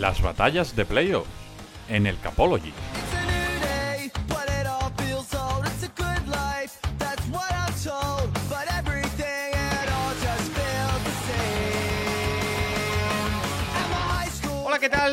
Las batallas de playoff en el Capology.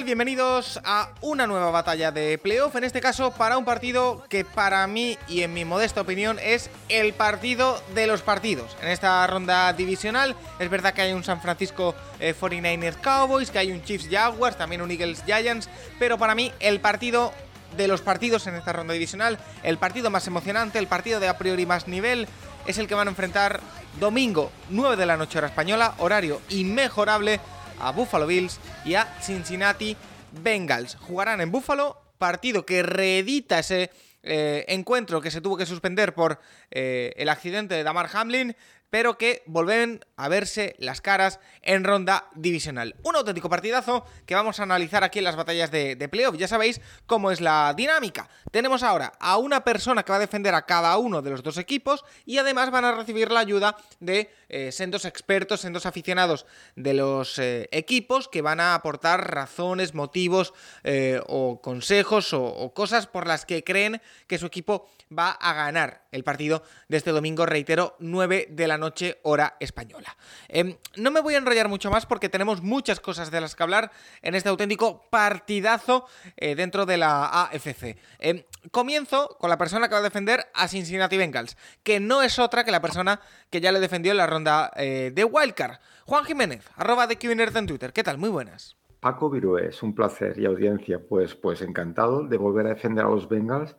Bienvenidos a una nueva batalla de playoff, en este caso para un partido que para mí y en mi modesta opinión es el partido de los partidos. En esta ronda divisional es verdad que hay un San Francisco 49ers eh, Cowboys, que hay un Chiefs Jaguars, también un Eagles Giants, pero para mí el partido de los partidos en esta ronda divisional, el partido más emocionante, el partido de a priori más nivel, es el que van a enfrentar domingo 9 de la noche hora española, horario inmejorable a Buffalo Bills y a Cincinnati Bengals. Jugarán en Buffalo, partido que reedita ese eh, encuentro que se tuvo que suspender por eh, el accidente de Damar Hamlin pero que vuelven a verse las caras en ronda divisional. Un auténtico partidazo que vamos a analizar aquí en las batallas de, playoff. Ya sabéis cómo es la dinámica. Tenemos ahora a una persona que va a defender a cada uno de los dos equipos y además van a recibir la ayuda de eh, sendos expertos, sendos aficionados de los eh, equipos que van a aportar razones, motivos eh, o consejos o cosas por las que creen que su equipo va a ganar el partido de este domingo, reitero, 9 de la noche hora española. Em, no me voy a enrollar mucho más porque tenemos muchas cosas de las que hablar en este auténtico partidazo eh, dentro de la AFC. Em, comienzo con la persona que va a defender a Cincinnati Bengals, que no es otra que la persona que ya le defendió en la ronda eh, de Wildcard. Juan Jiménez, arroba de en Twitter. ¿Qué tal? Muy buenas. Paco Virués, es un placer y audiencia, pues, pues encantado de volver a defender a los Bengals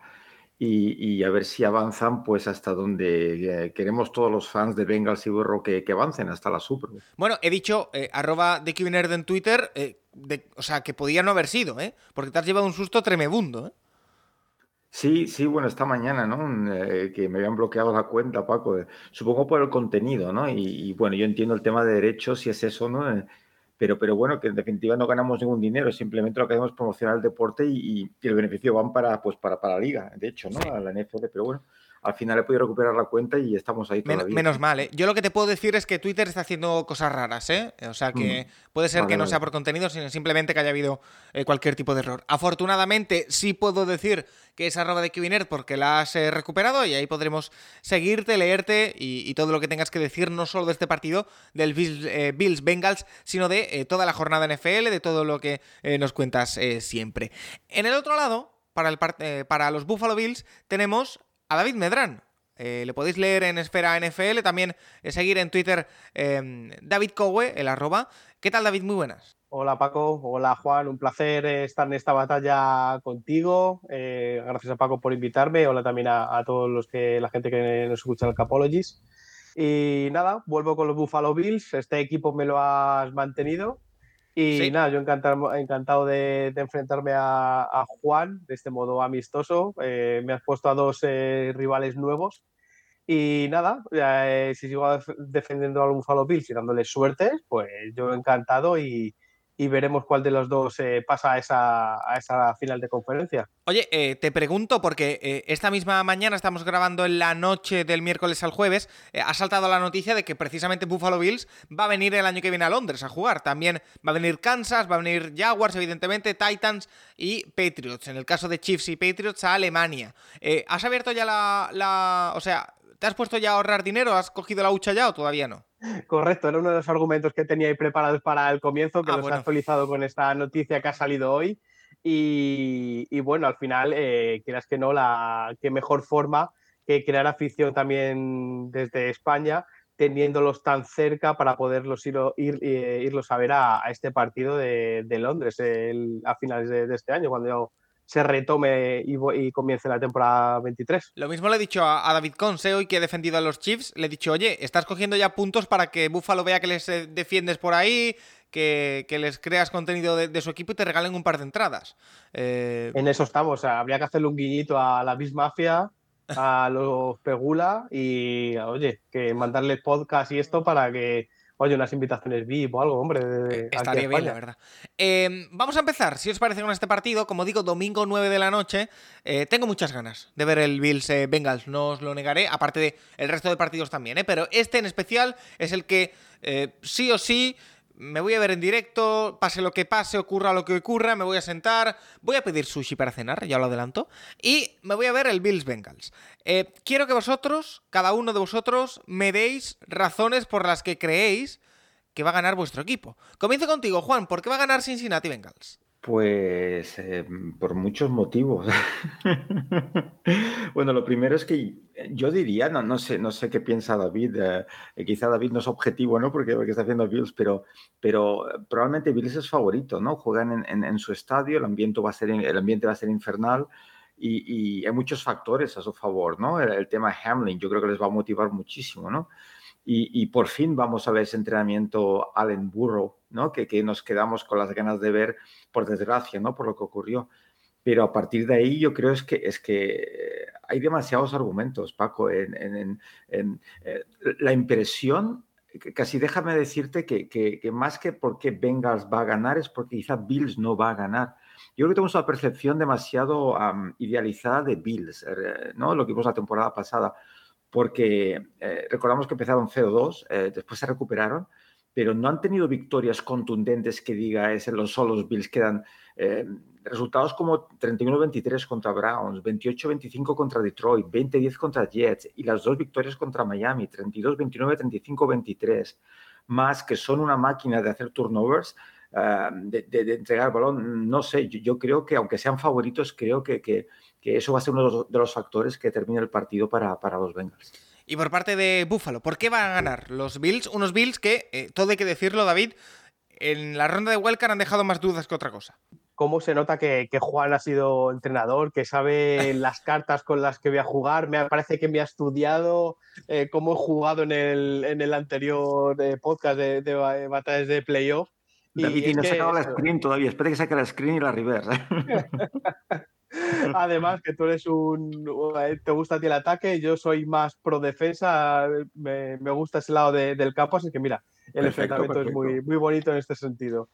y, a ver si avanzan pues hasta donde eh, queremos todos los fans de Bengals y Burro que, avancen, hasta la Super Bueno, he dicho eh, arroba de Nerd en Twitter, eh, o sea, que podía no haber sido, ¿eh? Porque te has llevado un susto tremebundo, ¿eh? Sí, sí, bueno, esta mañana, ¿no? que me habían bloqueado la cuenta, Paco. supongo por el contenido, ¿no? Y, y, bueno, yo entiendo el tema de derechos, si es eso, ¿no? Pero, pero bueno, que en definitiva no ganamos ningún dinero, simplemente lo que hacemos es promocionar el deporte y, el beneficio van para, pues, para, para la liga, de hecho, ¿no? A la NFL, pero bueno, al final he podido recuperar la cuenta y estamos ahí todavía. menos mal, ¿eh? Yo lo que te puedo decir es que Twitter está haciendo cosas raras, ¿eh? O sea que mm. puede ser que no sea por contenido, sino simplemente que haya habido eh, cualquier tipo de error. Afortunadamente, sí puedo decir que es arroba de Kibiner porque la has eh, recuperado y ahí podremos seguirte, leerte y, todo lo que tengas que decir, no solo de este partido, del Bills, eh, Bills Bengals, sino de toda la jornada NFL, de todo lo que nos cuentas siempre. En el otro lado, para, el para los Buffalo Bills, tenemos a David Medrán. Eh, le podéis leer en Esfera NFL, también eh, seguir en Twitter em, David Cowe, el arroba. ¿Qué tal, David? Muy buenas. Hola Paco, hola Juan, un placer estar en esta batalla contigo. Eh, gracias a Paco por invitarme. Hola también a, todos los que la gente que nos escucha el Capologies. Y nada, vuelvo con los Buffalo Bills. Este equipo me lo has mantenido y nada, yo encantado, encantado de, enfrentarme a, Juan de este modo amistoso. Eh, me has puesto a dos eh, rivales nuevos. Y nada, eh, si sigo defendiendo a Buffalo Bills y dándole suerte, pues yo encantado y, y veremos cuál de los dos eh, pasa a esa, a esa, final de conferencia. Oye, eh, te pregunto, porque eh, esta misma mañana estamos grabando en la noche del miércoles al jueves, ha saltado la noticia de que precisamente Buffalo Bills va a venir el año que viene a Londres a jugar. También va a venir Kansas, va a venir Jaguars, evidentemente, Titans y Patriots. En el caso de Chiefs y Patriots a Alemania. ¿Has abierto ya la, la... O sea, ¿te has puesto ya a ahorrar dinero? ¿Has cogido la hucha ya o todavía no? Correcto, era uno de los argumentos que tenía ahí preparados para el comienzo, que ah, los he actualizado con esta noticia que ha salido hoy. Y, bueno, al final, eh, quieras que no, la qué mejor forma que crear afición también desde España, teniéndolos tan cerca para poderlos ir, ir eh, irlos a ver a, este partido de, Londres a finales de, de, este año, cuando yo se retome y, comience la temporada 23. Lo mismo le he dicho a, David Conse hoy que he defendido a los Chiefs. Le he dicho, oye, estás cogiendo ya puntos para que Buffalo vea que les eh, defiendes por ahí, que, les creas contenido de, su equipo y te regalen un par de entradas. Eh, en eso estamos. habría que hacerle un guiñito a la Bis Mafia, a los Pegula y, oye, que mandarle podcast y esto para que oye, unas invitaciones VIP o algo, hombre. Eh, estaría bien, la verdad. Em, vamos a empezar, si os parece, con este partido. Como digo, domingo 9 de la noche. Eh, tengo muchas ganas de ver el Bills eh, Bengals, no os lo negaré, aparte de el resto de partidos también, pero este en especial es el que sí o sí me voy a ver en directo, pase lo que pase, ocurra lo que ocurra, me voy a sentar, voy a pedir sushi para cenar, ya lo adelanto, y me voy a ver el Bills Bengals. Eh, quiero que vosotros, cada uno de vosotros, me deis razones por las que creéis que va a ganar vuestro equipo. Comienzo contigo, Juan, ¿por qué va a ganar Cincinnati Bengals? Pues eh, por muchos motivos. bueno, lo primero es que yo diría, no, no, sé, no sé qué piensa David, eh, quizá David no es objetivo, ¿no? Porque, porque está haciendo Bills, pero, pero probablemente Bills es favorito, ¿no? Juegan en, en, su estadio, el ambiente, va a ser, el ambiente va a ser infernal y, hay muchos factores a su favor, ¿no? El, el, tema Hamlin yo creo que les va a motivar muchísimo, ¿no? Y, por fin vamos a ver ese entrenamiento Allen Burrow, ¿no? Que, nos quedamos con las ganas de ver por desgracia, ¿no? Por lo que ocurrió. Pero a partir de ahí yo creo es que, es que hay demasiados argumentos, Paco, en, eh, la impresión, casi déjame decirte que, más que porque Bengals va a ganar es porque quizá Bills no va a ganar. Yo creo que tenemos una percepción demasiado idealizada de Bills, eh, ¿no? Lo que vimos la temporada pasada, porque eh, recordamos que empezaron 0-2, eh, después se recuperaron, pero no han tenido victorias contundentes que diga es en los solos Bills quedan eh, resultados como 31-23 contra Browns, 28-25 contra Detroit, 20-10 contra Jets y las dos victorias contra Miami, 32-29, 35-23, más que son una máquina de hacer turnovers, uh, de, de, de, entregar balón, no sé, yo, creo que aunque sean favoritos, creo que, que eso va a ser uno de los, de los factores que termine el partido para, para los Bengals. Y por parte de Buffalo, ¿por qué van a ganar los Bills? Unos Bills que, eh, todo hay que decirlo, David, en la ronda de Wildcard han dejado más dudas que otra cosa. Cómo se nota que, que Juan ha sido entrenador, que sabe las cartas con las que voy a jugar. Me parece que me ha estudiado eh, cómo he jugado en el, en el anterior eh, podcast de, de, batallas de playoff. David, y, y no he sacado la screen todavía. Espera que saque la screen y la reverse. Además, que tú eres un. Te gusta a ti el ataque, yo soy más pro defensa, me, me gusta ese lado de, del campo, así que mira, el perfecto, enfrentamiento perfecto. es muy, muy bonito en este sentido.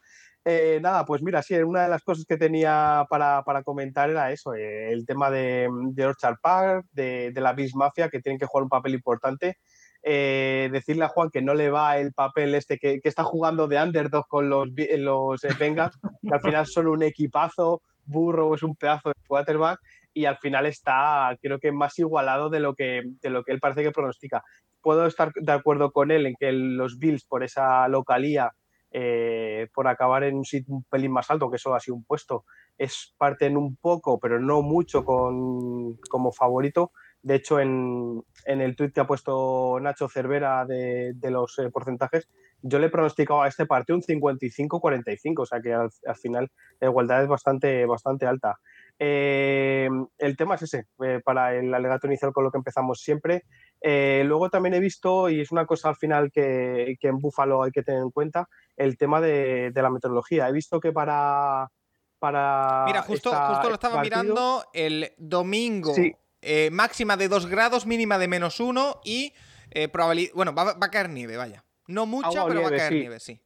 Eh, nada, pues mira, sí, una de las cosas que tenía para, para comentar era eso, eh, el tema de, de Orchard Park, de, de la Beast Mafia, que tienen que jugar un papel importante. Eh, decirle a Juan que no le va el papel este que, que está jugando de underdog con los, los Bengals, que al final son un equipazo, Burrow es un pedazo de quarterback y al final está, creo que más igualado de lo que, de lo que él parece que pronostica. Puedo estar de acuerdo con él en que los Bills, por esa localía, eh, por acabar en un sitio un pelín más alto, que eso ha sido un puesto, es parten un poco, pero no mucho con, como favorito. De hecho, en, en el tuit que ha puesto Nacho Cervera de, de los eh, porcentajes, yo le he pronosticado a este partido un 55-45, o sea que al, al, final la igualdad es bastante, bastante alta. Eh, el tema es ese, eh, para el alegato inicial con lo que empezamos siempre. Eh, luego también he visto, y es una cosa al final que, que en Búfalo hay que tener en cuenta, el tema de, de la meteorología. He visto que para... para Mira, justo, justo lo estaba partido, mirando el domingo. Sí. Eh, máxima de 2 grados, mínima de menos 1 y eh, probabilidad. Bueno, va, va, a caer nieve, vaya. No mucha, Agua pero nieve, va a caer sí. nieve, sí.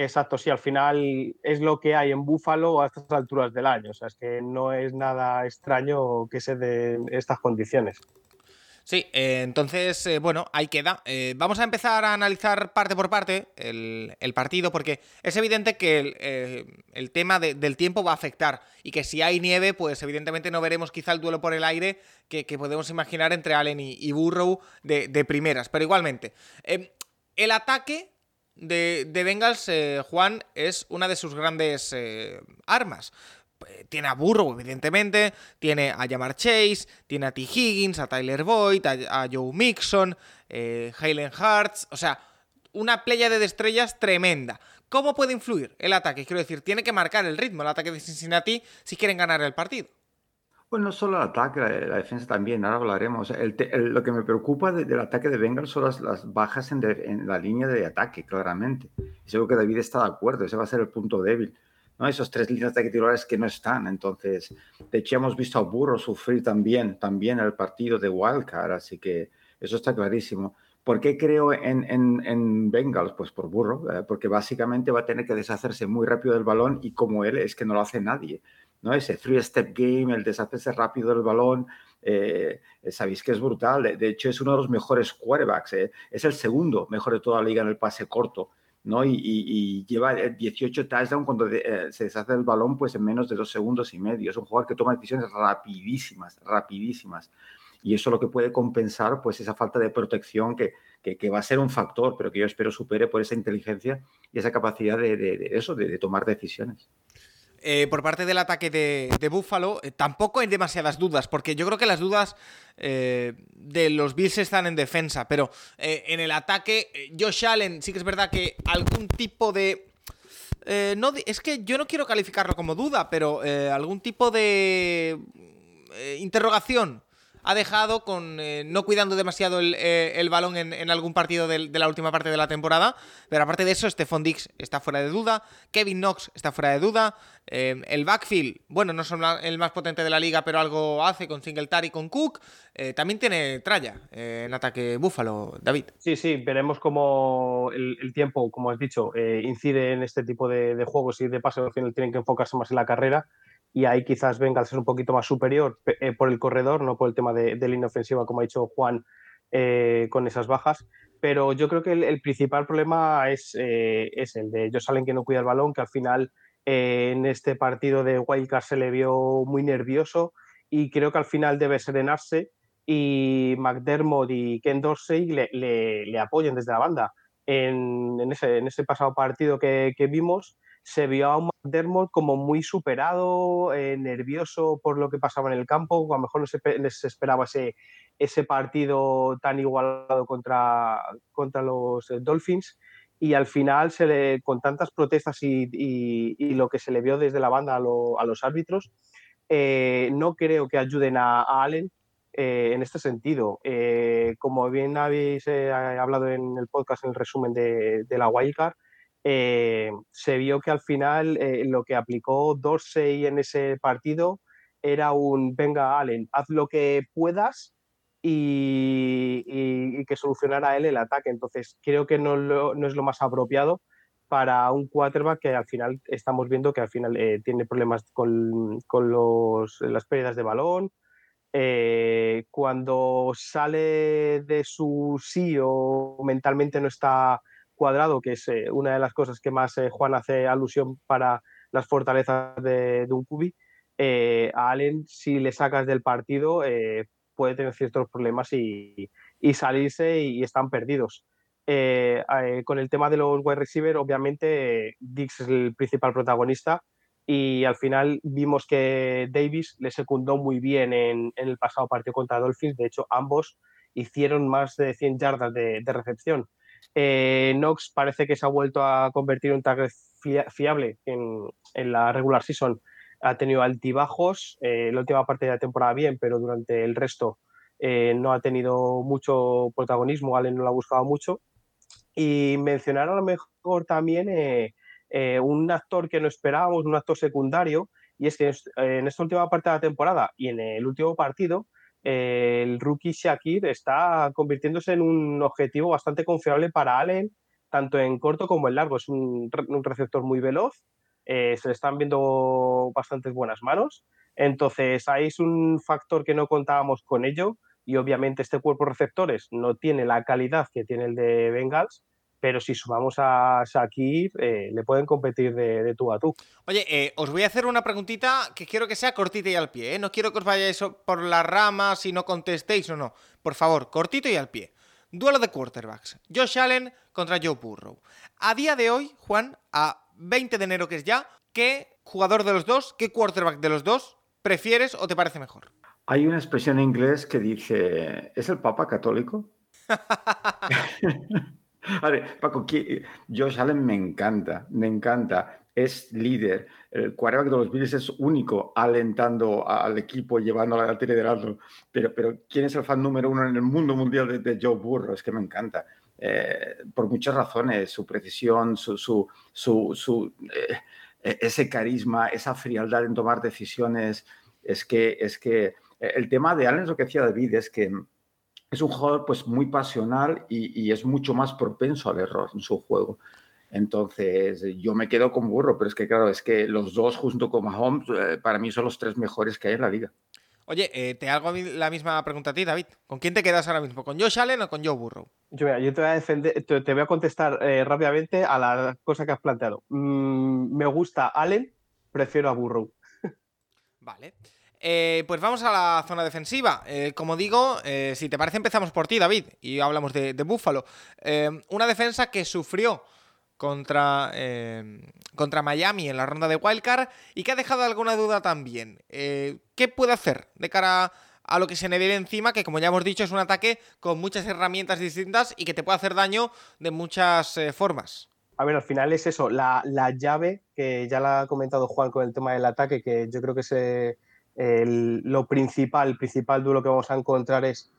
Exacto, sí, al final es lo que hay en Búfalo a estas alturas del año. O sea, es que no es nada extraño que se den estas condiciones. Sí, eh, entonces, eh, bueno, ahí queda. Eh, vamos a empezar a analizar parte por parte el, partido, porque es evidente que el, eh, tema de, del tiempo va a afectar y que si hay nieve, pues evidentemente no veremos quizá el duelo por el aire que, podemos imaginar entre Allen y, Burrow de, primeras. Pero igualmente, el ataque de, de Bengals, Juan, es una de sus grandes armas. Eh, tiene a Burrow, evidentemente, tiene a Jamar Chase, tiene a T. Higgins, a Tyler Boyd, a, Joe Mixon, eh, Halen Hartz, o sea, una playa de estrellas tremenda. ¿Cómo puede influir el ataque? Quiero decir, tiene que marcar el ritmo el ataque de Cincinnati si quieren ganar el partido. Bueno, no solo el ataque, la, defensa también, ahora hablaremos. Lo que me preocupa de, del ataque de Bengals son las, bajas en, en, la línea de ataque, claramente. Y seguro que David está de acuerdo, ese va a ser el punto débil. ¿No? Esos tres líneas de titulares que no están. Entonces, de hecho, hemos visto a Burro sufrir también, también el partido de Wildcard, así que eso está clarísimo. ¿Por qué creo en, en, en Bengals? Pues por Burro, eh, porque básicamente va a tener que deshacerse muy rápido del balón y como él es que no lo hace nadie. ¿no? Ese three-step game, el deshacerse rápido del balón, eh, sabéis que es brutal. De, hecho, es uno de los mejores quarterbacks. Eh. Es el segundo mejor de toda la liga en el pase corto. ¿No? Y, lleva 18 touchdowns cuando se deshace el balón pues en menos de dos segundos y medio. Es un jugador que toma decisiones rapidísimas, rapidísimas y eso lo que puede compensar pues esa falta de protección que, que, va a ser un factor, pero que yo espero supere por esa inteligencia y esa capacidad de, eso, de, tomar decisiones. Eh, por parte del ataque de, de Buffalo, eh, tampoco hay demasiadas dudas, porque yo creo que las dudas eh, de los Bills están en defensa, pero en el ataque, Josh Allen sí que es verdad que algún tipo de... es que yo no quiero calificarlo como duda, pero algún tipo de interrogación ha dejado con eh, no cuidando demasiado el, eh, balón en, algún partido de, la última parte de la temporada. Pero aparte de eso, Stephon Dix está fuera de duda, Kevin Knox está fuera de duda, eh, el backfield, bueno, no son el más potente de la liga, pero algo hace con Singletary y con Cook. también tiene tralla en ataque Búfalo, David. Sí, sí, veremos cómo el, tiempo, como has dicho, incide en este tipo de, de juegos y de paso al final tienen que enfocarse más en la carrera y ahí quizás venga a ser un poquito más superior eh, por el corredor, no por el tema de, de línea ofensiva, como ha dicho Juan, eh, con esas bajas. Pero yo creo que el, principal problema es, eh, es, el de Josh Allen que no cuida el balón, que al final en este partido de Wildcard se le vio muy nervioso y creo que al final debe serenarse y McDermott y Ken Dorsey le, le, apoyen desde la banda. En, ese, pasado partido que vimos, se vio a un McDermott como muy superado, eh, nervioso por lo que pasaba en el campo, a lo mejor no se, les esperaba ese, partido tan igualado contra, los eh, Dolphins y al final con tantas protestas y, lo que se le vio desde la banda a, los árbitros, eh, no creo que ayuden a, Allen en este sentido. como bien habéis hablado en el podcast, en el resumen de, de la Wildcard, eh, se vio que al final eh, lo que aplicó Dorsey en ese partido era un venga Allen, haz lo que puedas y, que solucionara él el ataque. Entonces creo que no, es lo más apropiado para un quarterback que al final estamos viendo que al final eh, tiene problemas con, las pérdidas de balón. cuando sale de su sí o mentalmente no está cuadrado, que es eh, una de las cosas que más eh, Juan hace alusión para las fortalezas de, un cubi, eh, a Allen, si le sacas del partido, puede tener ciertos problemas y, salirse y, están perdidos. con el tema de los wide receiver, obviamente Dix es el principal protagonista y al final vimos que Davis le secundó muy bien en, el pasado partido contra Dolphins. De hecho, ambos hicieron más de 100 yardas de recepción. Eh, Knox parece que se ha vuelto a convertir en un target fiable en, la regular season. Ha tenido altibajos, eh, la última parte de la temporada bien, pero durante el resto eh, no ha tenido mucho protagonismo, Allen no lo ha buscado mucho. Y mencionar a lo mejor también un actor que no esperábamos, un actor secundario, y es que en esta última parte de la temporada y en el último partido el rookie Shakir está convirtiéndose en un objetivo bastante confiable para Allen, tanto en corto como en largo. Es un, receptor muy veloz, eh, se le están viendo bastantes buenas manos. Entonces, ahí es un factor que no contábamos con ello y obviamente este cuerpo de receptores no tiene la calidad que tiene el de Bengals, pero si sumamos a Shakir, eh, le pueden competir de, tú a tú. Oye, eh, os voy a hacer una preguntita que quiero que sea cortita y al pie. ¿eh? No quiero que os vayáis por las ramas y no contestéis o no. Por favor, cortito y al pie. Duelo de quarterbacks. Josh Allen contra Joe Burrow. A día de hoy, Juan, a 20 de enero que es ya, ¿qué jugador de los dos, qué quarterback de los dos prefieres o te parece mejor? Hay una expresión en inglés que dice, ¿es el Papa católico? A ver, Paco, Josh Allen me encanta, me encanta. Es líder. El quarterback de los Bills es único, alentando al equipo, llevando a la liderazgo. Pero, pero ¿quién es el fan número uno en el mundo mundial de, Joe Burrow? Es que me encanta. Eh, por muchas razones, su precisión, su, eh, ese carisma, esa frialdad en tomar decisiones. Es que, es que eh, el tema de Allen, lo que decía David, es que es un jugador pues muy pasional y, es mucho más propenso al error en su juego. Entonces, yo me quedo con Burro, pero es que claro, es que los dos junto con Mahomes, eh, para mí son los tres mejores que hay en la liga. Oye, eh, te hago la misma pregunta a ti, David. ¿Con quién te quedas ahora mismo? ¿Con Josh Allen o con Joe Burrow? Yo, yo te voy a defender, te, voy a contestar eh, rápidamente a la cosa que has planteado. Mm, me gusta Allen, prefiero a Burrow. Vale. Eh, pues vamos a la zona defensiva. como digo, si te parece, empezamos por ti, David, y hablamos de, de Buffalo. una defensa que sufrió contra, eh, contra Miami en la ronda de Wildcard y que ha dejado alguna duda también. Eh, ¿Qué puede hacer de cara a lo que se le viene encima? Que como ya hemos dicho es un ataque con muchas herramientas distintas y que te puede hacer daño de muchas eh, formas. A ver, al final es eso, la, llave, que ya la ha comentado Juan con el tema del ataque, que yo creo que lo principal, el principal duro que vamos a encontrar es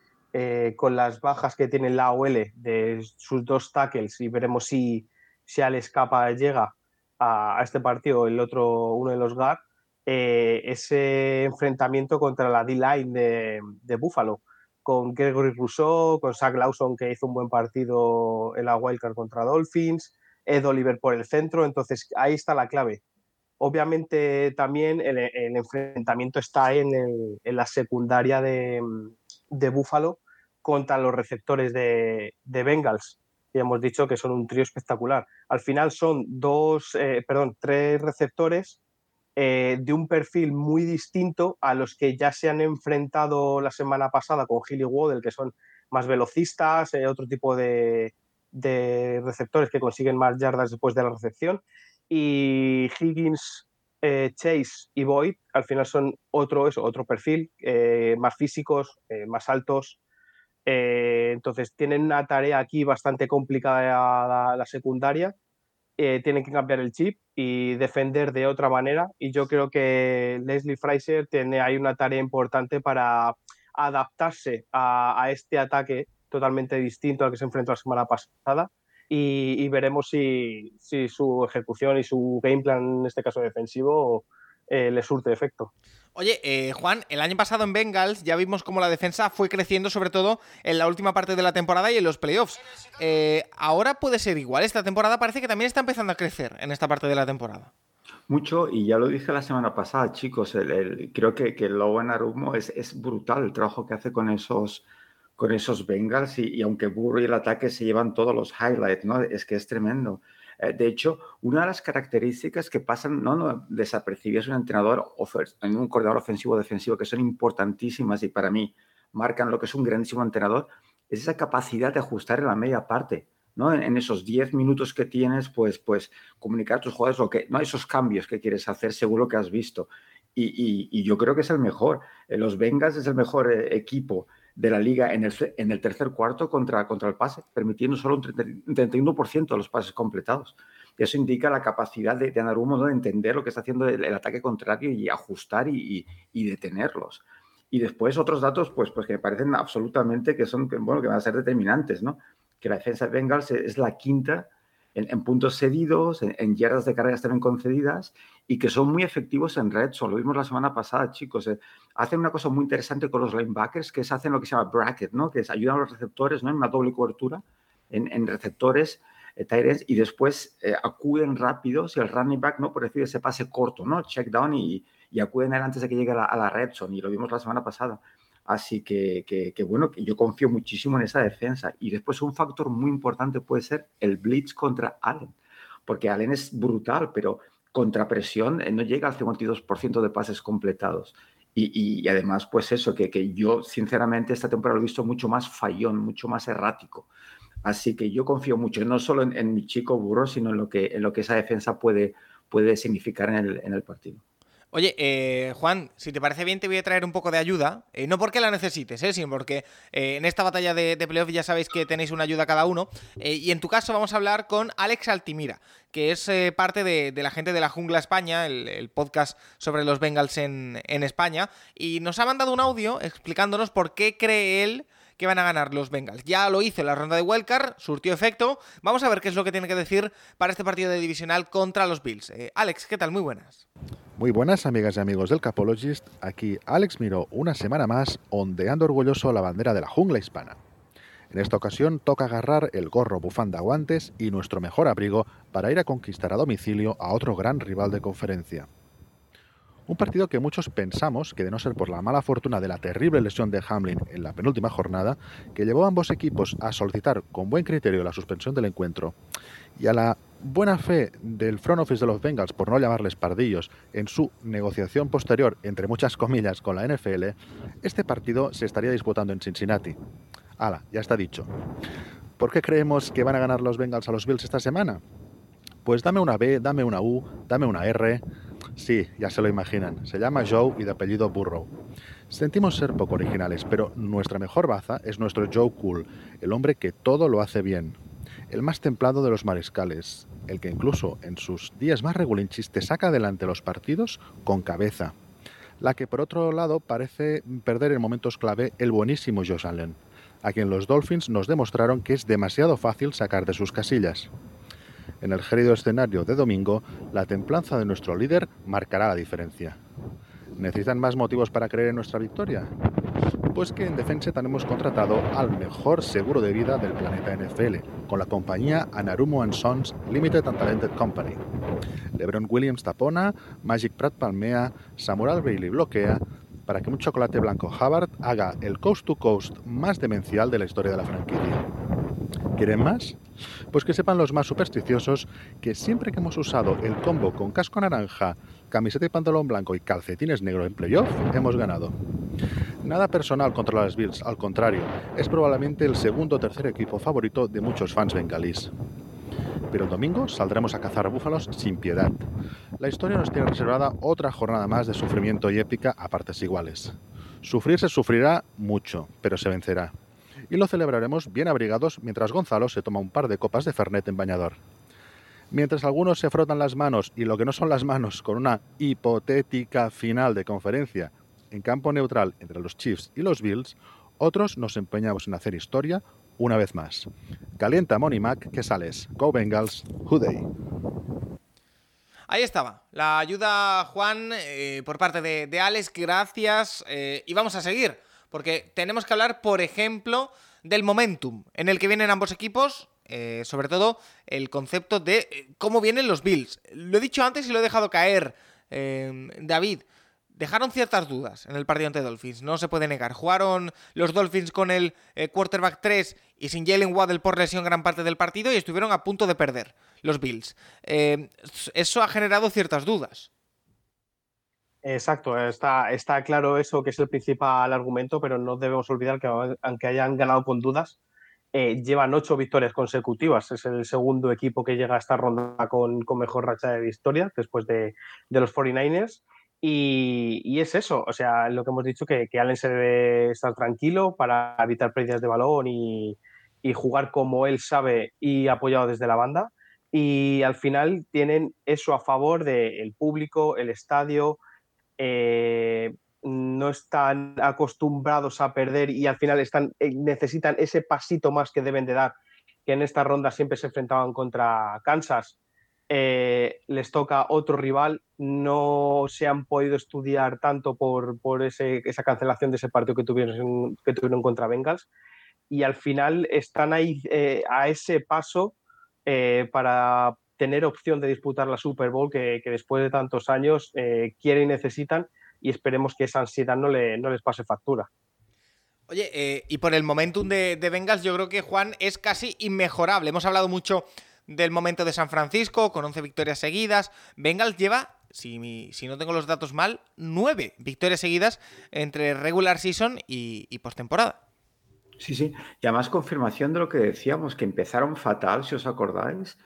con las bajas que tiene la OL de sus dos tackles y veremos si, si Al escapa llega a, este partido, el otro, uno de los GAR, eh, ese enfrentamiento contra la D-line de, Buffalo, con Gregory Rousseau, con Zach Lawson, que hizo un buen partido en la Wildcard contra Dolphins, Ed Oliver por el centro, entonces ahí está la clave. Obviamente también el, enfrentamiento está en, la secundaria de, de Buffalo contra los receptores de, Bengals y hemos dicho que son un trío espectacular. Al final son dos, eh, perdón, tres receptores eh, de un perfil muy distinto a los que ya se han enfrentado la semana pasada con Gilly Waddell, que son más velocistas, eh, otro tipo de, receptores que consiguen más yardas después de la recepción. Y Higgins, Chase y Boyd al final son otro, eso, otro perfil, más físicos, más altos, eh, entonces tienen una tarea aquí bastante complicada la, secundaria. Eh, tienen que cambiar el chip y defender de otra manera. Y yo creo que Leslie Fraser tiene ahí una tarea importante para adaptarse a, este ataque totalmente distinto al que se enfrentó la semana pasada. Y, veremos si, su ejecución y su game plan, en este caso defensivo, eh, le surte efecto. Oye, eh, Juan, el año pasado en Bengals ya vimos cómo la defensa fue creciendo, sobre todo en la última parte de la temporada y en los playoffs. Eh, ahora puede ser igual. Esta temporada parece que también está empezando a crecer en esta parte de la temporada. Mucho, y ya lo dije la semana pasada, chicos, creo que, que Lowen Arumo es, es, brutal el trabajo que hace con esos, con esos Bengals y, aunque Burro y el ataque se llevan todos los highlights, ¿no? Es que es tremendo. Eh, de hecho, una de las características que pasan no, no desapercibidas un entrenador, en un coordinador ofensivo o defensivo, que son importantísimas y para mí marcan lo que es un grandísimo entrenador, es esa capacidad de ajustar en la media parte. ¿no? En, esos 10 minutos que tienes, pues, pues comunicar a tus jugadores lo que, no esos cambios que quieres hacer según lo que has visto. Y, yo creo que es el mejor. Eh, los Bengals es el mejor eh, equipo de la liga en el, en el tercer cuarto contra, contra el pase, permitiendo solo un 31% de los pases completados. Eso indica la capacidad de, de Anarumo de entender lo que está haciendo el, ataque contrario y ajustar y, detenerlos. Y después otros datos, pues, pues que me parecen absolutamente que son, bueno, que van a ser determinantes, ¿no? Que la defensa de Bengals es la quinta en, puntos cedidos, en, yardas de carreras también concedidas y que son muy efectivos en red Lo vimos la semana pasada, chicos. Eh, hacen una cosa muy interesante con los linebackers, que es hacen lo que se llama bracket, ¿no? Que es ayudan a los receptores, ¿no? En una doble cobertura en, receptores eh, y después eh, acuden rápido si el running back no decir ese pase corto, ¿no? Check down y, y acuden a antes de que llegue a la, a la red zone. Y lo vimos la semana pasada. Así que, que, bueno, que yo confío muchísimo en esa defensa. Y después un factor muy importante puede ser el blitz contra Allen, porque Allen es brutal, pero contra presión eh, no llega al 52% de pases completados. Y, además, pues eso, que, que, yo sinceramente esta temporada lo he visto mucho más fallón, mucho más errático. Así que yo confío mucho, no solo en, mi chico burro, sino en lo que, en lo que esa defensa puede, puede significar en el, en el partido. Oye, eh, Juan, si te parece bien, te voy a traer un poco de ayuda. Eh, no porque la necesites, eh, sino porque eh, en esta batalla de, de, playoff ya sabéis que tenéis una ayuda cada uno. y en tu caso vamos a hablar con Alex Altimira, que es parte de, la gente de la Jungla España, el, podcast sobre los Bengals en, España. Y nos ha mandado un audio explicándonos por qué cree él que van a ganar los Bengals. Ya lo hizo en la ronda de Wildcard, surtió efecto. Vamos a ver qué es lo que tiene que decir para este partido de divisional contra los Bills. Eh, Alex, ¿qué tal? Muy buenas. Muy buenas amigas y amigos del Capologist. Aquí Alex Miró una semana más ondeando orgulloso la bandera de la jungla hispana. En esta ocasión toca agarrar el gorro, bufanda, guantes y nuestro mejor abrigo para ir a conquistar a domicilio a otro gran rival de conferencia. Un partido que muchos pensamos que de no ser por la mala fortuna de la terrible lesión de Hamlin en la penúltima jornada, que llevó a ambos equipos a solicitar con buen criterio la suspensión del encuentro, y a la buena fe del front office de los Bengals, por no llamarles pardillos, en su negociación posterior, entre muchas comillas, con la NFL, este partido se estaría disputando en Cincinnati. Hala, ya está dicho. ¿Por qué creemos que van a ganar los Bengals a los Bills esta semana? Pues dame una B, dame una U, dame una R. Sí, ya se lo imaginan. Se llama Joe y de apellido Burrow. Sentimos ser poco originales, pero nuestra mejor baza es nuestro Joe Cool, el hombre que todo lo hace bien. El más templado de los mariscales, el que incluso en sus días más regulinchis te saca adelante los partidos con cabeza. La que por otro lado parece perder en momentos clave el buenísimo Josh Allen a quien los Dolphins nos demostraron que es demasiado fácil sacar de sus casillas. En el gélido escenario de domingo, la templanza de nuestro líder marcará la diferencia. ¿Necesitan más motivos para creer en nuestra victoria? Pues que en Defense tenemos contratado al mejor seguro de vida del planeta NFL, con la compañía Anarumo Sons Limited and Talented Company. LeBron Williams tapona, Magic Pratt palmea, Samuel Bailey bloquea, para que un chocolate blanco Hubbard haga el coast to coast más demencial de la historia de la franquicia. ¿Quieren más? Pues que sepan los más supersticiosos que siempre que hemos usado el combo con casco naranja, camiseta y pantalón blanco y calcetines negros en playoff, hemos ganado. Nada personal contra las Bills, al contrario, es probablemente el segundo o tercer equipo favorito de muchos fans bengalíes pero el domingo saldremos a cazar búfalos sin piedad. La historia nos tiene reservada otra jornada más de sufrimiento y épica a partes iguales. Sufrir se sufrirá mucho, pero se vencerá. Y lo celebraremos bien abrigados mientras Gonzalo se toma un par de copas de Fernet en bañador. Mientras algunos se frotan las manos y lo que no son las manos con una hipotética final de conferencia en campo neutral entre los Chiefs y los Bills, otros nos empeñamos en hacer historia una vez más. Calienta Money Mac, que sales. Go Bengals, Hooday. Ahí estaba, la ayuda, Juan, eh, por parte de, Alex, gracias. Eh, y vamos a seguir, porque tenemos que hablar, por ejemplo, del momentum en el que vienen ambos equipos, eh, sobre todo el concepto de cómo vienen los Bills. Lo he dicho antes y lo he dejado caer, David dejaron ciertas dudas en el partido ante Dolphins, no se puede negar. Jugaron los Dolphins con el eh, quarterback 3 y sin Jalen Waddell por lesión gran parte del partido y estuvieron a punto de perder los Bills. Eh, eso ha generado ciertas dudas. Exacto, está, claro eso que es el principal argumento, pero no debemos olvidar que aunque hayan ganado con dudas, eh, llevan ocho victorias consecutivas. Es el segundo equipo que llega a esta ronda con, mejor racha de victorias después de, de los 49ers. Y, es eso, o sea, lo que hemos dicho, que, que Allen se debe estar tranquilo para evitar pérdidas de balón y, jugar como él sabe y apoyado desde la banda. Y al final tienen eso a favor del público, el estadio, eh, no están acostumbrados a perder y al final están, eh, necesitan ese pasito más que deben de dar, que en esta ronda siempre se enfrentaban contra Kansas eh, les toca otro rival, no se han podido estudiar tanto por, esa cancelación de ese partido que tuvieron, contra Bengals y al final están ahí eh, a ese paso eh, para tener opción de disputar la Super Bowl que, después de tantos años quieren y necesitan y esperemos que esa ansiedad no, no les pase factura. Oye, y por el momentum de, de Bengals yo creo que Juan es casi inmejorable. Hemos hablado mucho del momento de San Francisco, con 11 victorias seguidas. Bengals lleva, si, si no tengo los datos mal, 9 victorias seguidas entre regular season y, y postemporada. Sí, sí. Y además confirmación de lo que decíamos, que empezaron fatal, si os acordáis.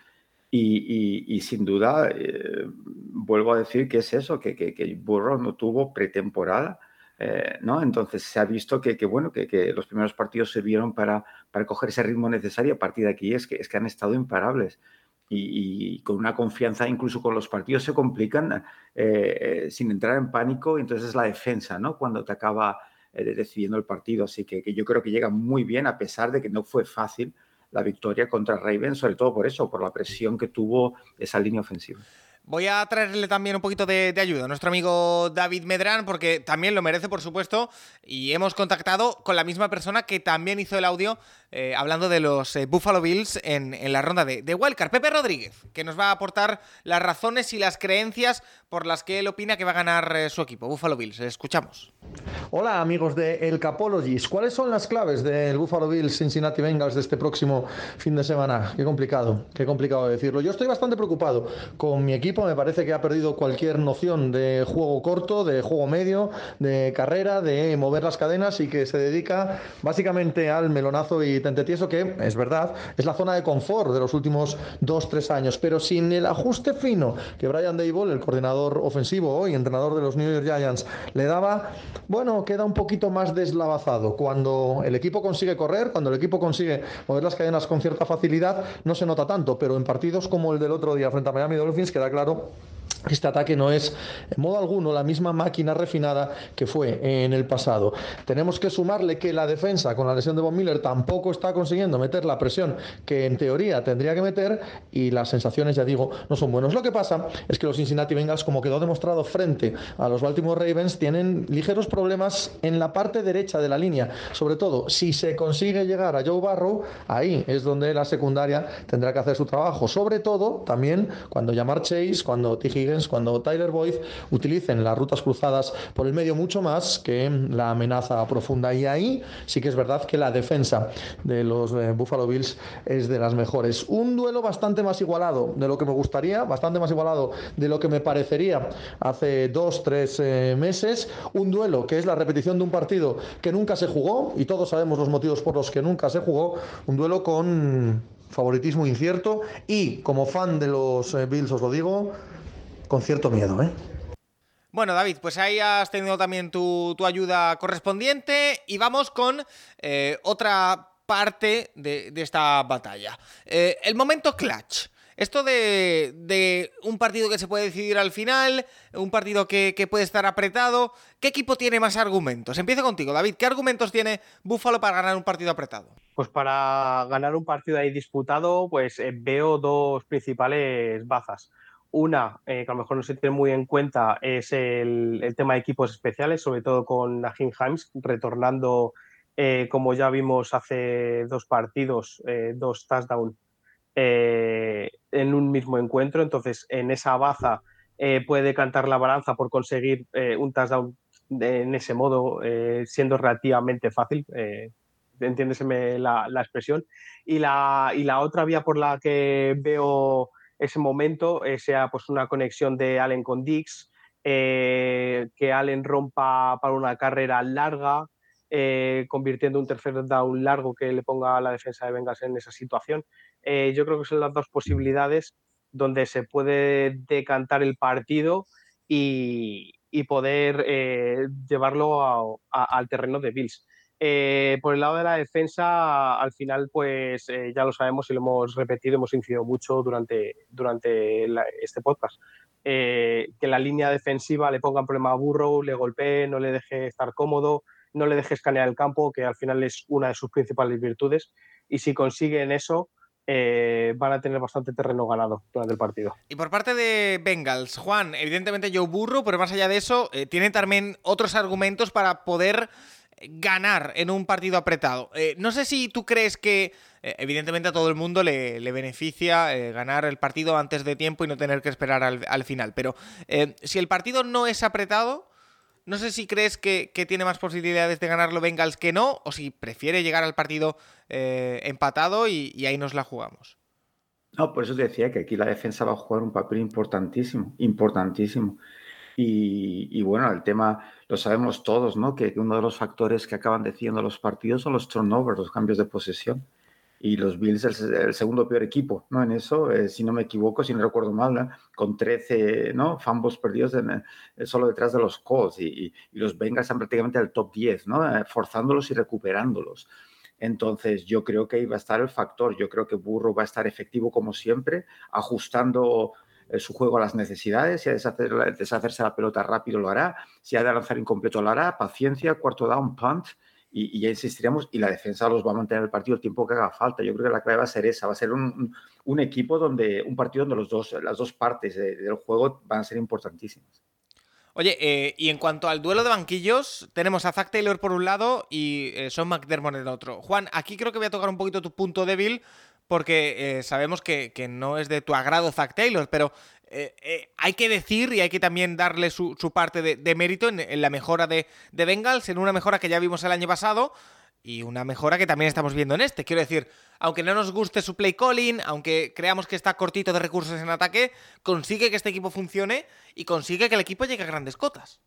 Y, sin duda, eh, vuelvo a decir que es eso, que, que, que Burrow no tuvo pretemporada eh, ¿no? Entonces se ha visto que, bueno, que, los primeros partidos sirvieron para, para coger ese ritmo necesario. A partir de aquí es que, es que han estado imparables. Y, con una confianza, incluso con los partidos se complican eh, eh, sin entrar en pánico. Entonces es la defensa, ¿no? Cuando te acaba decidiendo el partido. Así que, yo creo que llega muy bien, a pesar de que no fue fácil la victoria contra Ravens, sobre todo por eso, por la presión que tuvo esa línea ofensiva. Voy a traerle también un poquito de, ayuda a nuestro amigo David Medrán, porque también lo merece, por supuesto, y hemos contactado con la misma persona que también hizo el audio eh, hablando de los eh, Buffalo Bills en, la ronda de, de Wildcard. Pepe Rodríguez, que nos va a aportar las razones y las creencias por las que él opina que va a ganar eh, su equipo, Buffalo Bills. Escuchamos. Hola amigos de El Capologist. ¿Cuáles son las claves del Buffalo Bills Cincinnati Bengals de este próximo fin de semana? Qué complicado, qué complicado decirlo. Yo estoy bastante preocupado con mi equipo. Me parece que ha perdido cualquier noción de juego corto, de juego medio, de carrera, de mover las cadenas y que se dedica básicamente al melonazo y tentetieso, que es verdad, es la zona de confort de los últimos dos, tres años. Pero sin el ajuste fino que Brian Dable, el coordinador ofensivo y entrenador de los New York Giants, le daba, bueno, queda un poquito más deslavazado. Cuando el equipo consigue correr, cuando el equipo consigue mover las cadenas con cierta facilidad, no se nota tanto, pero en partidos como el del otro día frente a Miami Dolphins queda claro este ataque no es en modo alguno la misma máquina refinada que fue en el pasado. Tenemos que sumarle que la defensa con la lesión de Von Miller tampoco está consiguiendo meter la presión que en teoría tendría que meter y las sensaciones, ya digo, no son buenas. Lo que pasa es que los Cincinnati Bengals, como quedó demostrado frente a los Baltimore Ravens, tienen ligeros problemas en la parte derecha de la línea. Sobre todo, si se consigue llegar a Joe Barrow, ahí es donde la secundaria tendrá que hacer su trabajo. Sobre todo, también cuando llamar Chase, cuando T cuando Tyler Boyd utilicen las rutas cruzadas por el medio mucho más que la amenaza profunda. Y ahí sí que es verdad que la defensa de los eh, Buffalo Bills es de las mejores. Un duelo bastante más igualado de lo que me gustaría, bastante más igualado de lo que me parecería hace dos, tres eh, meses. Un duelo que es la repetición de un partido que nunca se jugó y todos sabemos los motivos por los que nunca se jugó. Un duelo con favoritismo incierto y como fan de los eh, Bills os lo digo, con cierto miedo, ¿eh? Bueno, David, pues ahí has tenido también tu, ayuda correspondiente y vamos con eh, otra parte de, esta batalla. Eh, el momento clutch. Esto de, un partido que se puede decidir al final, un partido que, puede estar apretado, ¿qué equipo tiene más argumentos? Empiezo contigo, David. ¿Qué argumentos tiene Búfalo para ganar un partido apretado? Pues para ganar un partido ahí disputado, pues eh, veo dos principales bazas. Una, eh, que a lo mejor no se tiene muy en cuenta, es el, tema de equipos especiales, sobre todo con Najim Himes retornando, eh, como ya vimos hace dos partidos, eh, dos touchdowns en un mismo encuentro. Entonces, en esa baza puede cantar la balanza por conseguir un touchdown en ese modo, siendo relativamente fácil. entiéndeseme la, la, expresión. Y la, y la otra vía por la que veo ese momento eh, sea pues una conexión de Allen con Dix, eh, que Allen rompa para una carrera larga, eh, convirtiendo un tercer down largo que le ponga a la defensa de Vengas en esa situación. yo creo que son las dos posibilidades donde se puede decantar el partido y, poder llevarlo al terreno de Bills. Eh, por el lado de la defensa, al final, pues eh, ya lo sabemos y lo hemos repetido, hemos incidido mucho durante, durante este podcast. Eh, que la línea defensiva le ponga un problema a Burrow, le golpee, no le deje estar cómodo, no le deje escanear el campo, que al final es una de sus principales virtudes. Y si consiguen eso, van a tener bastante terreno ganado durante el partido. Y por parte de Bengals, Juan, evidentemente Joe Burrow, pero más allá de eso, tiene también otros argumentos para poder ganar en un partido apretado. Eh, no sé si tú crees que, eh, evidentemente a todo el mundo le, beneficia eh, ganar el partido antes de tiempo y no tener que esperar al, final, pero si el partido no es apretado, no sé si crees que, tiene más posibilidades de ganarlo Bengals que no, o si prefiere llegar al partido empatado y, y ahí nos la jugamos. No, por eso te decía que aquí la defensa va a jugar un papel importantísimo, importantísimo. Y, bueno, el tema lo sabemos todos, ¿no? Que uno de los factores que acaban decidiendo los partidos son los turnovers, los cambios de posesión. Y los Bills es el, segundo peor equipo, ¿no? En eso, eh, si no me equivoco, si no recuerdo mal, con 13, ¿no? Fambos perdidos en, eh, solo detrás de los Colts y, los Bengals están prácticamente al top 10, ¿no? Eh, forzándolos y recuperándolos. Entonces, yo creo que ahí va a estar el factor. Yo creo que Burro va a estar efectivo como siempre, ajustando su juego a las necesidades, si ha de deshacerse la pelota rápido lo hará, si ha de lanzar incompleto lo hará, paciencia, cuarto down, punt y, ya insistiremos, y la defensa los va a mantener el partido el tiempo que haga falta. Yo creo que la clave va a ser esa, va a ser un, equipo donde, un partido donde los dos, las dos partes del juego van a ser importantísimas. Oye, eh, y en cuanto al duelo de banquillos, tenemos a Zach Taylor por un lado y eh, Sean McDermott en el otro. Juan, aquí creo que voy a tocar un poquito tu punto débil, porque eh, sabemos que, no es de tu agrado Zach Taylor, pero hay que decir y hay que también darle su, parte de, mérito en, la mejora de, de Bengals, en una mejora que ya vimos el año pasado y una mejora que también estamos viendo en este. Quiero decir, aunque no nos guste su play calling, aunque creamos que está cortito de recursos en ataque, consigue que este equipo funcione y consigue que el equipo llegue a grandes cotas.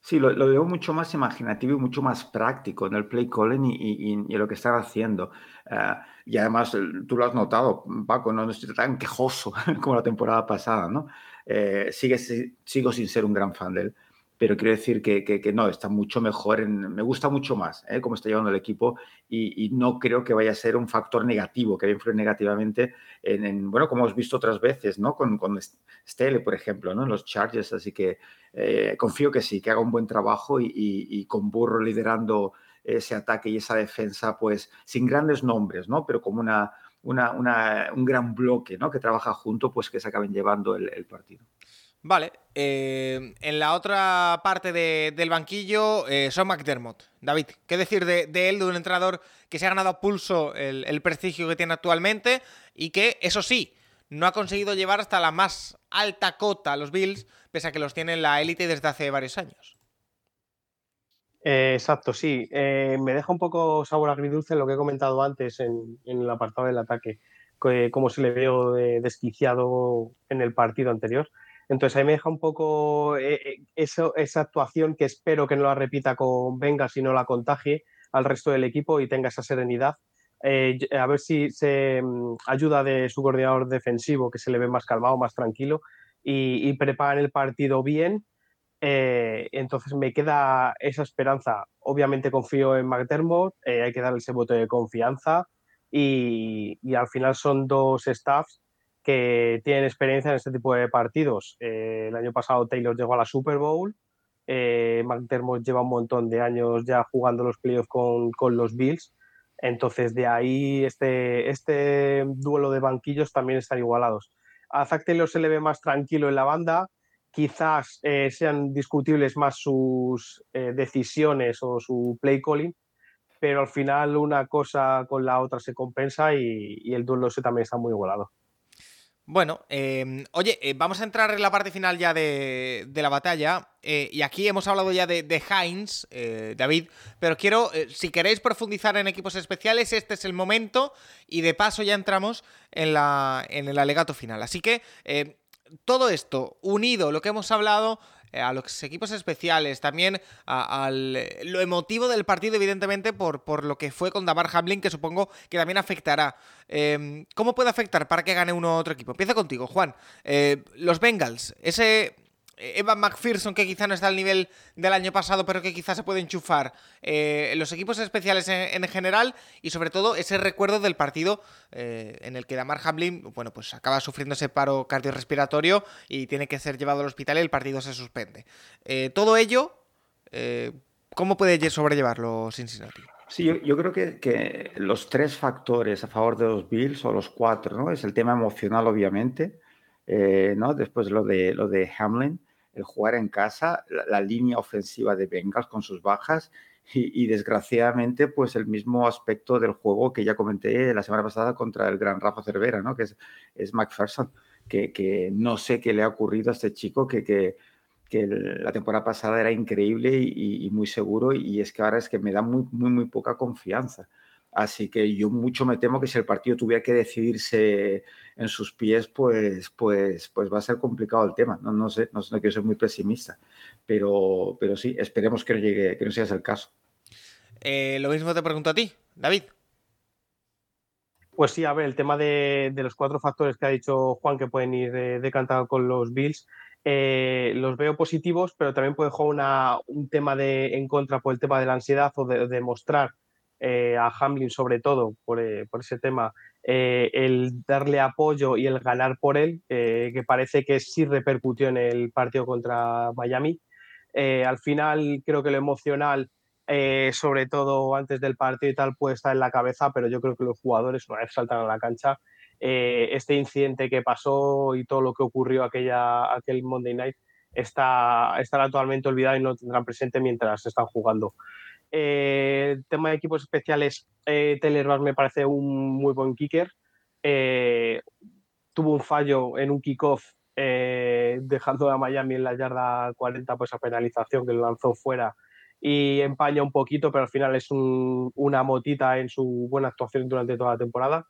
Sí, lo, veo mucho más imaginativo y mucho más práctico en el play calling y, y, lo que están haciendo. Eh, y además, tú lo has notado, Paco, no, estoy tan quejoso como la temporada pasada, ¿no? Eh, sigue, sigo sin ser un gran fan de él pero quiero decir que, que, no, está mucho mejor, en, me gusta mucho más ¿eh? cómo está llevando el equipo y, no creo que vaya a ser un factor negativo, que vaya a influir negativamente en, bueno, como hemos visto otras veces, ¿no? Con, con Stele, por ejemplo, ¿no? En los Chargers, así que eh, confío que sí, que haga un buen trabajo y, y, con Burro liderando ese ataque y esa defensa, pues sin grandes nombres, ¿no? Pero como una, una, una un gran bloque, ¿no? Que trabaja junto, pues que se acaben llevando el, el partido. Vale, eh, en la otra parte del banquillo, eh, Sean McDermott. David, ¿qué decir de, él, de un entrenador que se ha ganado a pulso el, prestigio que tiene actualmente y que, eso sí, no ha conseguido llevar hasta la más alta cota a los Bills, pese a que los tiene en la élite desde hace varios años? Eh, exacto, sí. me deja un poco sabor agridulce lo que he comentado antes en, el apartado del ataque, cómo se le veo desquiciado en el partido anterior entonces ahí me deja un poco eh, eh, esa actuación que espero que no la repita con Venga, si no la contagie al resto del equipo y tenga esa serenidad. Eh, a ver si se mm, ayuda de su coordinador defensivo, que se le ve más calmado, más tranquilo, y, y preparan el partido bien. entonces me queda esa esperanza. Obviamente confío en McDermott, hay que darle ese voto de confianza y, y al final son dos staffs que tienen experiencia en este tipo de partidos. Eh, el año pasado Taylor llegó a la Super Bowl, eh, McDermott lleva un montón de años ya jugando los playoffs con, con los Bills, entonces de ahí este, este duelo de banquillos también están igualados. A Zach Taylor se le ve más tranquilo en la banda, quizás eh, sean discutibles más sus eh, decisiones o su play calling, pero al final una cosa con la otra se compensa y, y el duelo ese también está muy igualado. Bueno, em, oye, eh, vamos a entrar en la parte final ya de, la batalla. Eh, y aquí hemos hablado ya de, de Heinz, eh, David, pero quiero, si queréis profundizar en equipos especiales, este es el momento. Y de paso ya entramos en, la, en el alegato final. Así que todo esto, unido, lo que hemos hablado, eh, a los equipos especiales, también a, lo emotivo del partido, evidentemente, por, por lo que fue con Damar Hamlin, que supongo que también afectará. Em, ¿Cómo puede afectar para que gane uno otro equipo? Empieza contigo, Juan. Eh, los Bengals, ese Evan McPherson, que quizá no está al nivel del año pasado, pero que quizá se puede enchufar. Eh, los equipos especiales en, general y sobre todo ese recuerdo del partido eh, en el que Damar Hamlin, bueno, pues acaba sufriendo ese paro cardiorrespiratorio y tiene que ser llevado al hospital y el partido se suspende. Eh, todo ello, ¿cómo puede sobrellevarlo Cincinnati? Sí, yo, creo que, que, los tres factores a favor de los Bills, o los cuatro, ¿no? Es el tema emocional, obviamente, ¿no? Después lo de, lo de Hamlin, el jugar en casa, la, línea ofensiva de Bengals con sus bajas y, desgraciadamente pues el mismo aspecto del juego que ya comenté la semana pasada contra el gran Rafa Cervera, ¿no? que es, es McPherson, que, que no sé qué le ha ocurrido a este chico que, que, que la temporada pasada era increíble y, y, muy seguro y es que ahora es que me da muy, muy, muy poca confianza. Así que yo mucho me temo que si el partido tuviera que decidirse en sus pies, pues, pues, pues va a ser complicado el tema. No, no sé, no, sé, no quiero ser muy pesimista, pero, pero sí, esperemos que no, llegue, que no sea ese el caso. Eh, lo mismo te pregunto a ti, David. Pues sí, a ver, el tema de, los cuatro factores que ha dicho Juan que pueden ir decantado con los Bills, eh, los veo positivos, pero también puede jugar una, un tema de, en contra por el tema de la ansiedad o de demostrar eh, a Hamlin sobre todo por, eh, ese tema, eh, el darle apoyo y el ganar por él, que parece que sí repercutió en el partido contra Miami. al final creo que lo emocional sobre todo antes del partido y tal, puede estar en la cabeza, pero yo creo que los jugadores, una vez saltan a la cancha, este incidente que pasó y todo lo que ocurrió aquella, aquel Monday Night está, estará actualmente olvidado y no tendrán presente mientras están jugando. Eh, el tema de equipos especiales, eh, me parece un muy buen kicker. tuvo un fallo en un kickoff dejando a Miami en la yarda 40 pues a penalización que lo lanzó fuera y empaña un poquito, pero al final es una motita en su buena actuación durante toda la temporada.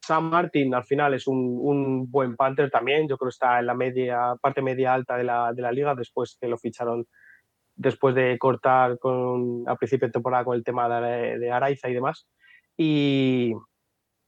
Sam Martin al final es un, buen Panther también, yo creo que está en la media, parte media alta de la, de la liga después que lo ficharon después de cortar con, a principio de temporada con el tema de, de Araiza y demás. Y,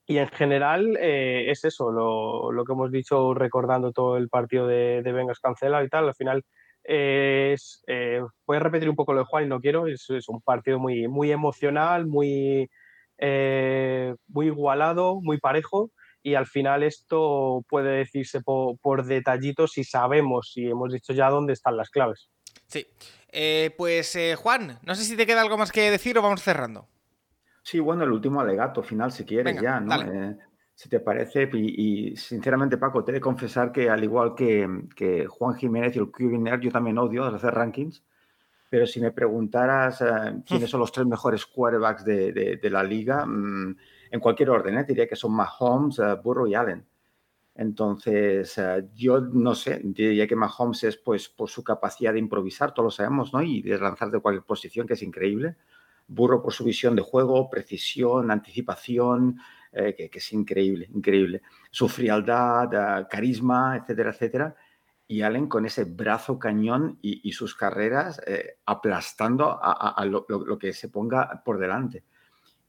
y en general eh, es eso, lo, lo, que hemos dicho recordando todo el partido de, de Vengas cancelado y tal, al final es, eh, voy a repetir un poco lo de Juan no quiero, es, es un partido muy, muy emocional, muy, eh, muy igualado, muy parejo y al final esto puede decirse por, detallitos si sabemos, si hemos dicho ya dónde están las claves. Sí, eh, pues Juan, no sé si te queda algo más que decir o vamos cerrando. Sí, bueno, el último alegato final, si quieres, ya, ¿no? si te parece. Y, sinceramente, Paco, te he de confesar que al igual que, Juan Jiménez y el QBNR, yo también odio hacer rankings. Pero si me preguntaras eh, quiénes son los tres mejores quarterbacks de, la liga, mm, en cualquier orden, ¿eh? diría que son Mahomes, Burrow y Allen. Entonces, yo no sé, diría que Mahomes es pues por su capacidad de improvisar, todos lo sabemos, ¿no? Y de lanzar de cualquier posición, que es increíble. Burro por su visión de juego, precisión, anticipación, eh, que, es increíble, increíble. Su frialdad, carisma, etcétera, etcétera. Y Allen con ese brazo cañón y, sus carreras eh, aplastando a, lo, que se ponga por delante.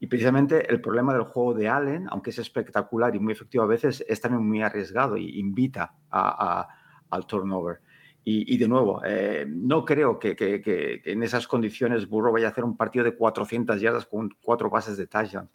Y precisamente el problema del juego de Allen, aunque es espectacular y muy efectivo a veces, es también muy arriesgado y invita al turnover. Y, de nuevo, eh, no creo que, en esas condiciones Burrow vaya a hacer un partido de 400 yardas con cuatro pases de touchdown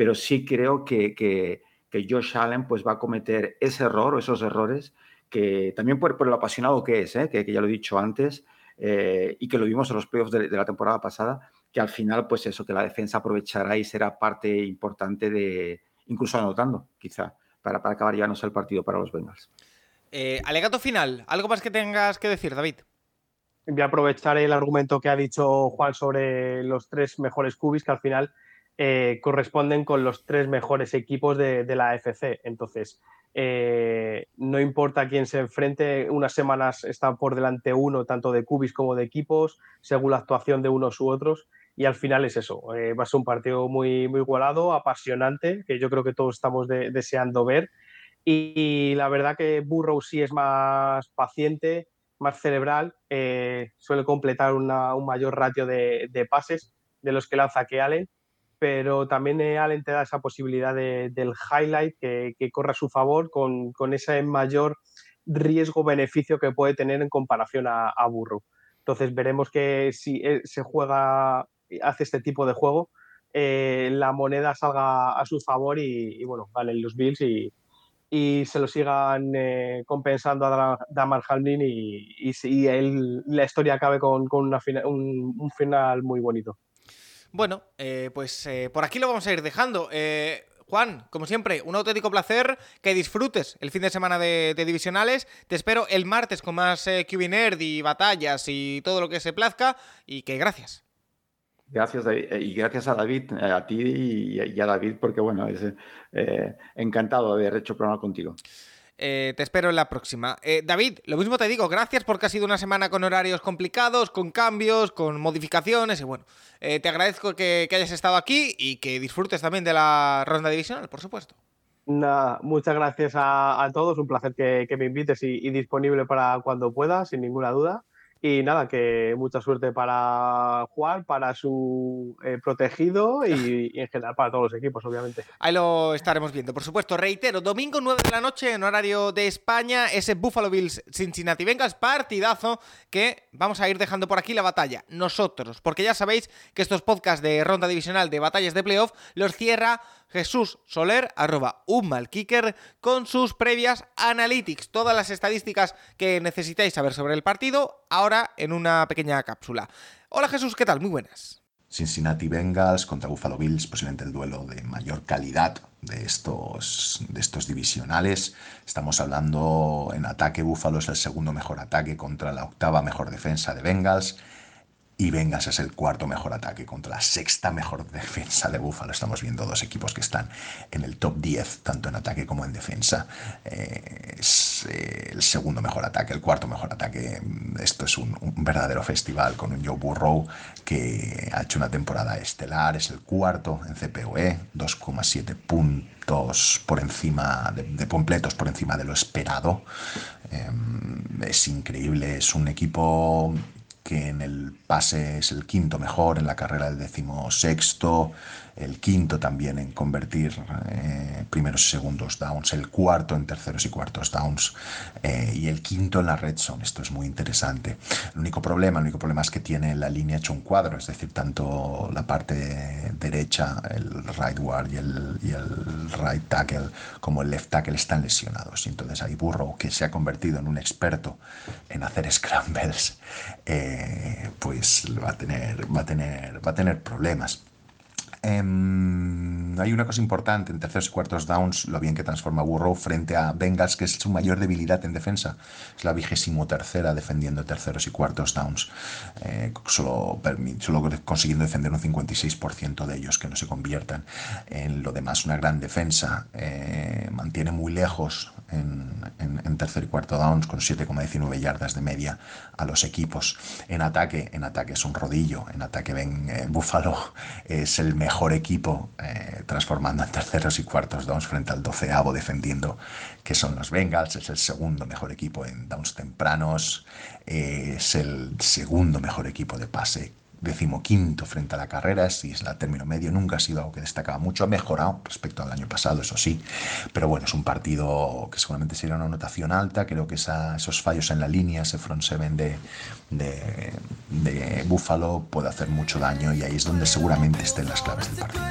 pero sí creo que, que, Josh Allen pues, va a cometer ese error o esos errores que también por, por lo apasionado que es, ¿eh? que, ya lo he dicho antes, eh, y que lo vimos en los playoffs de, la temporada pasada, que al final, pues eso, que la defensa aprovechará y será parte importante de, incluso anotando, quizá, para, para acabar llevándose el partido para los Bengals. Eh, alegato final, ¿algo más que tengas que decir, David? Voy a aprovechar el argumento que ha dicho Juan sobre los tres mejores cubis, que al final eh, corresponden con los tres mejores equipos de, la AFC. Entonces, eh, no importa quién se enfrente, unas semanas está por delante uno, tanto de cubis como de equipos, según la actuación de unos u otros. Y al final es eso, eh, va a ser un partido muy, muy igualado, apasionante, que yo creo que todos estamos deseando ver. Y, la verdad que Burrow sí es más paciente, más cerebral, suele completar un mayor ratio de, de, pases de los que lanza que Allen pero también eh, Allen te da esa posibilidad del highlight que, que, corre a su favor con, con ese mayor riesgo-beneficio que puede tener en comparación a, Burro. Entonces veremos que si eh, se juega, hace este tipo de juego, eh, la moneda salga a su favor y, bueno, ganen los Bills y, y se lo sigan compensando a Damar Hamlin y, y, la historia acabe con, con una un final muy bonito. Bueno, eh, pues eh, por aquí lo vamos a ir dejando. Eh, Juan, como siempre, un auténtico placer que disfrutes el fin de semana de, divisionales. Te espero el martes con más eh, Nerd y batallas y todo lo que se plazca. Y que gracias. Gracias, y gracias a David, a ti y a David, porque bueno, es encantado de haber hecho programa contigo. Eh, te espero en la próxima. Eh, David, lo mismo te digo, gracias porque ha sido una semana con horarios complicados, con cambios, con modificaciones y bueno, eh, te agradezco que, hayas estado aquí y que disfrutes también de la ronda divisional, por supuesto. Nada, muchas gracias a, todos, un placer que, me invites y, disponible para cuando pueda, sin ninguna duda. Y nada, que mucha suerte para Juan, para su eh, protegido y, en general para todos los equipos, obviamente. Ahí lo estaremos viendo. Por supuesto, reitero, domingo 9 de la noche en horario de España, ese Buffalo Bills Cincinnati Vengas, partidazo que vamos a ir dejando por aquí la batalla. Nosotros, porque ya sabéis que estos podcasts de ronda divisional de batallas de playoff los cierra Jesús Soler, arroba con sus previas analytics, todas las estadísticas que necesitáis saber sobre el partido, ahora en una pequeña cápsula. Hola Jesús, ¿qué tal? Muy buenas. Cincinnati Bengals contra Buffalo Bills, posiblemente el duelo de mayor calidad estos, de estos divisionales. Estamos hablando en ataque, Buffalo es el segundo mejor ataque contra la octava mejor defensa de Bengals y Bengals es el cuarto mejor ataque contra la sexta mejor defensa de Buffalo. Estamos viendo dos equipos que están en el top 10, tanto en ataque como en defensa. Eh, es eh, el segundo mejor ataque, el cuarto mejor ataque. Esto es un, verdadero festival con un Joe Burrow que ha hecho una temporada estelar, es el cuarto en CPOE, 2,7 puntos por encima de, completos por encima de lo esperado. Em, es increíble, es un equipo que en el pase es el quinto mejor, en la carrera el décimo sexto, el quinto también en convertir eh, primeros y segundos downs, el cuarto en terceros y cuartos downs eh, y el quinto en la red zone. Esto es muy interesante. El único problema, el único problema es que tiene la línea hecho un cuadro, es decir, tanto la parte derecha, el right guard y el, y el right tackle, como el left tackle están lesionados. Y entonces hay Burrow, que se ha convertido en un experto en hacer scrambles, eh, pues va a tener, va a tener, va a tener problemas. Em, hay una cosa importante en terceros y cuartos downs, lo bien que transforma Burrow frente a Bengals, que es su mayor debilidad en defensa. Es la vigésimo tercera defendiendo terceros y cuartos downs, eh, solo, solo, consiguiendo defender un 56% de ellos que no se conviertan. En lo demás, una gran defensa. Eh, mantiene muy lejos en, tercer y cuarto downs con 7,19 yardas de media a los equipos. En ataque, en ataque es un rodillo. En ataque ven eh, Buffalo es el mejor mejor equipo eh, transformando en terceros y cuartos downs frente al doceavo defendiendo que son los Bengals, es el segundo mejor equipo en downs tempranos, es el segundo mejor equipo de pase decimoquinto frente a la carrera, si es la término medio, nunca ha sido algo que destacaba mucho, ha mejorado respecto al año pasado, eso sí, pero bueno, es un partido que seguramente sería una anotación alta, creo que esos fallos en la línea, ese front seven de, de, de Buffalo puede hacer mucho daño y ahí es donde seguramente estén las claves del partido.